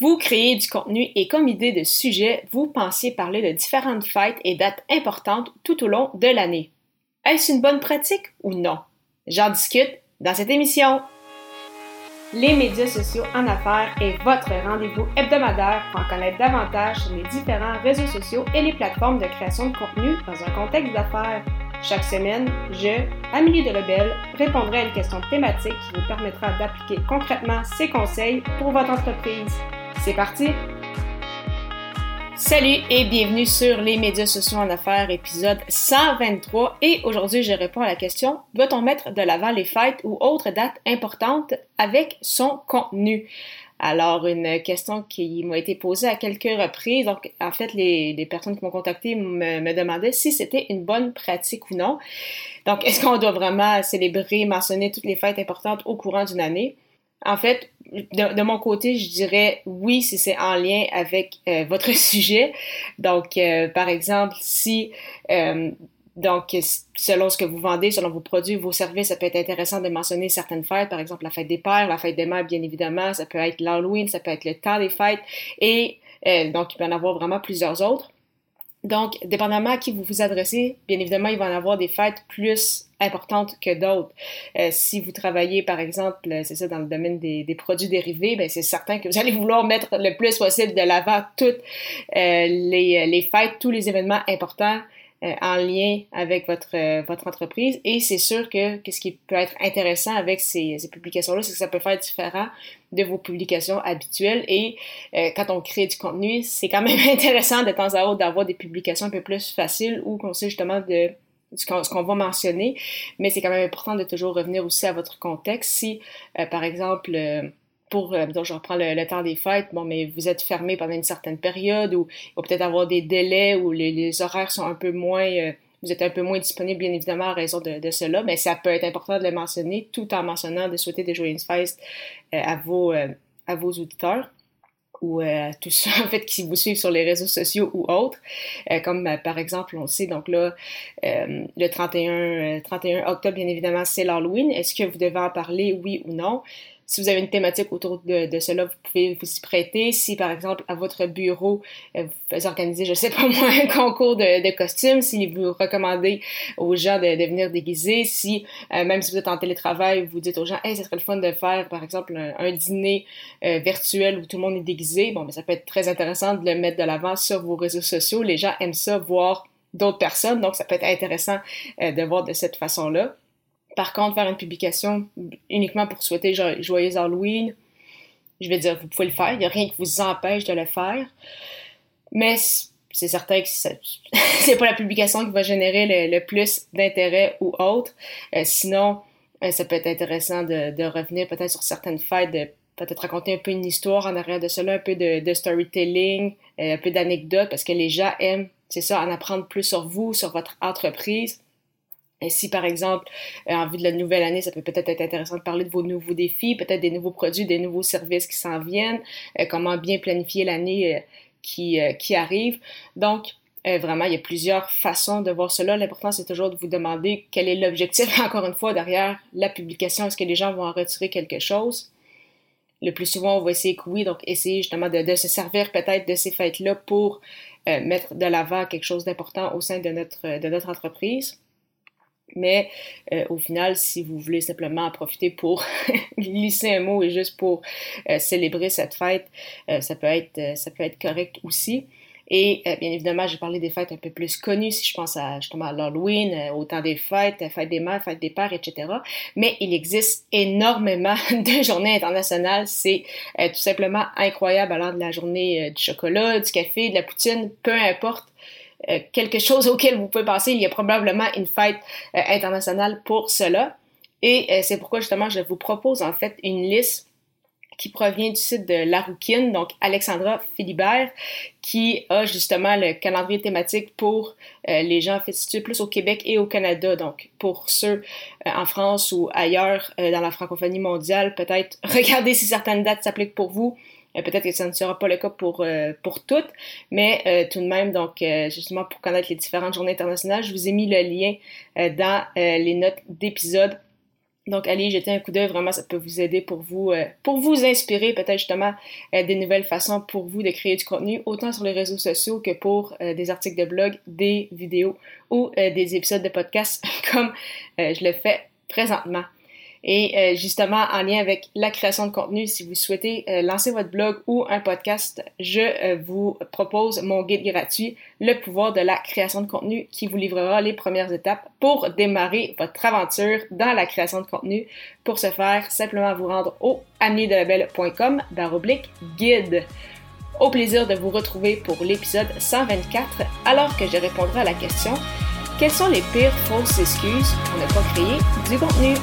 Vous créez du contenu et comme idée de sujet, vous pensiez parler de différentes fêtes et dates importantes tout au long de l'année. Est-ce une bonne pratique ou non? J'en discute dans cette émission. Les médias sociaux en affaires est votre rendez-vous hebdomadaire pour en connaître davantage sur les différents réseaux sociaux et les plateformes de création de contenu dans un contexte d'affaires. Chaque semaine, je, Amélie de Rebelle, répondrai à une question thématique qui vous permettra d'appliquer concrètement ces conseils pour votre entreprise. C'est parti! Salut et bienvenue sur les médias sociaux en affaires, épisode 123. Et aujourd'hui, je réponds à la question, doit-on mettre de l'avant les fêtes ou autres dates importantes avec son contenu? Alors, une question qui m'a été posée à quelques reprises. Donc, en fait, les, personnes qui m'ont contacté me, me, demandaient si c'était une bonne pratique ou non. Donc, est-ce qu'on doit vraiment célébrer, mentionner toutes les fêtes importantes au courant d'une année? En fait, de, mon côté, je dirais oui si c'est en lien avec euh, votre sujet. Donc, euh, par exemple, si euh, donc selon ce que vous vendez, selon vos produits, vos services, ça peut être intéressant de mentionner certaines fêtes, par exemple la fête des pères, la fête des mères, bien évidemment, ça peut être l'Halloween, ça peut être le temps des fêtes, et donc il peut en avoir vraiment plusieurs autres. Donc, dépendamment à qui vous vous adressez, bien évidemment, il va en avoir des fêtes plus importantes que d'autres. Euh, si vous travaillez, par exemple, c'est ça, dans le domaine des, produits dérivés, ben c'est certain que vous allez vouloir mettre le plus possible de l'avant toutes euh, les, les fêtes, tous les événements importants euh, en lien avec votre, euh, votre entreprise. Et c'est sûr que, ce qui peut être intéressant avec ces, ces publications-là, c'est que ça peut faire différent de vos publications habituelles. Et euh, quand on crée du contenu, c'est quand même intéressant de temps à autre d'avoir des publications un peu plus faciles où on sait justement de ce qu'on va mentionner, mais c'est quand même important de toujours revenir aussi à votre contexte. Si, par exemple, pour, euh, donc je reprends le, temps des fêtes, bon, mais vous êtes fermé pendant une certaine période ou il va peut-être avoir des délais où les, horaires sont un peu moins, euh, vous êtes un peu moins disponible, bien évidemment, à raison de, cela, mais ça peut être important de le mentionner tout en mentionnant de souhaiter des joyeuses fêtes euh, à, vos, à vos auditeurs ou à tous ceux en fait qui vous suivent sur les réseaux sociaux ou autres, comme par exemple on sait donc là le 31 31 octobre bien évidemment c'est l'Halloween. Est-ce que vous devez en parler oui ou non? Si vous avez une thématique autour de, cela, vous pouvez vous y prêter. Si, par exemple, à votre bureau, euh, vous organisez, je sais pas moi, un concours de, de costumes, si vous recommandez aux gens de, venir déguiser, si, euh, même si vous êtes en télétravail, vous dites aux gens, hey, ce serait le fun de faire, par exemple, un, dîner euh, virtuel où tout le monde est déguisé, bon, mais ça peut être très intéressant de le mettre de l'avant sur vos réseaux sociaux. Les gens aiment ça, voir d'autres personnes, donc ça peut être intéressant de voir de cette façon-là. Par contre, faire une publication uniquement pour souhaiter joyeux Halloween, je vais dire, vous pouvez le faire. Il n'y a rien qui vous empêche de le faire. Mais c'est certain que c'est pas la publication qui va générer le, plus d'intérêt ou autre. Euh, sinon, euh, ça peut être intéressant de, revenir peut-être sur certaines fêtes, de peut-être raconter un peu une histoire en arrière de cela, un peu de, storytelling, euh, un peu d'anecdotes, parce que les gens aiment, c'est ça, en apprendre plus sur vous, sur votre entreprise. Si, par exemple, euh, en vue de la nouvelle année, ça peut peut-être être intéressant de parler de vos nouveaux défis, peut-être des nouveaux produits, des nouveaux services qui s'en viennent, euh, comment bien planifier l'année euh, qui, qui arrive. Donc, vraiment, il y a plusieurs façons de voir cela. L'important, c'est toujours de vous demander quel est l'objectif, encore une fois, derrière la publication. Est-ce que les gens vont en retirer quelque chose? Le plus souvent, on va essayer que oui, donc essayer justement de, de se servir peut-être de ces fêtes-là pour mettre de l'avant quelque chose d'important au sein de notre, de notre entreprise. Mais euh, au final, si vous voulez simplement en profiter pour glisser un mot et juste pour euh, célébrer cette fête, euh, ça, peut être, ça peut être correct aussi. Et bien évidemment, j'ai parlé des fêtes un peu plus connues, si je pense à justement à l'Halloween, au temps des fêtes, fête des mères, fête des pères, etc. Mais il existe énormément de journées internationales. C'est tout simplement incroyable, allant de la journée du chocolat, du café, de la poutine, peu importe euh, quelque chose auquel vous pouvez penser. Il y a probablement une fête euh, internationale pour cela. Et euh, c'est pourquoi justement je vous propose en fait une liste qui provient du site de La Rouquine, donc Alexandra Philibert, qui a justement le calendrier thématique pour les gens en situés plus au Québec et au Canada. Donc pour ceux en France ou ailleurs dans la francophonie mondiale, peut-être regardez si certaines dates s'appliquent pour vous. Euh, peut-être que ça ne sera pas le cas pour, euh, pour toutes, mais euh, tout de même, donc justement pour connaître les différentes journées internationales, je vous ai mis le lien dans les notes d'épisode Donc, allez jeter un coup d'œil, vraiment, ça peut vous aider pour vous, pour vous inspirer peut-être justement des nouvelles façons pour vous de créer du contenu, autant sur les réseaux sociaux que pour des articles de blog, des vidéos ou des épisodes de podcast comme je le fais présentement. Et euh, justement, en lien avec la création de contenu, si vous souhaitez euh, lancer votre blog ou un podcast, je euh, vous propose mon guide gratuit, Le pouvoir de la création de contenu, qui vous livrera les premières étapes pour démarrer votre aventure dans la création de contenu. Pour ce faire, simplement vous rendre au ameliedelabel.com baroblique guide. Au plaisir de vous retrouver pour l'épisode 124, alors que je répondrai à la question quelles sont les pires fausses excuses pour ne pas créer du contenu?